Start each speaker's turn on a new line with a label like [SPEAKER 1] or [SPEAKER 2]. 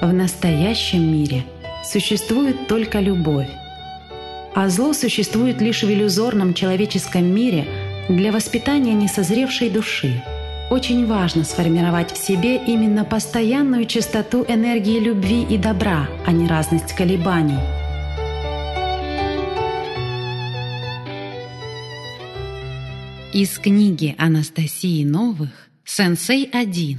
[SPEAKER 1] В настоящем мире существует только любовь, а зло существует лишь в иллюзорном человеческом мире для воспитания несозревшей души. Очень важно сформировать в себе именно постоянную частоту энергии любви и добра, а не разность колебаний. Из книги Анастасии Новых «Сенсей 1»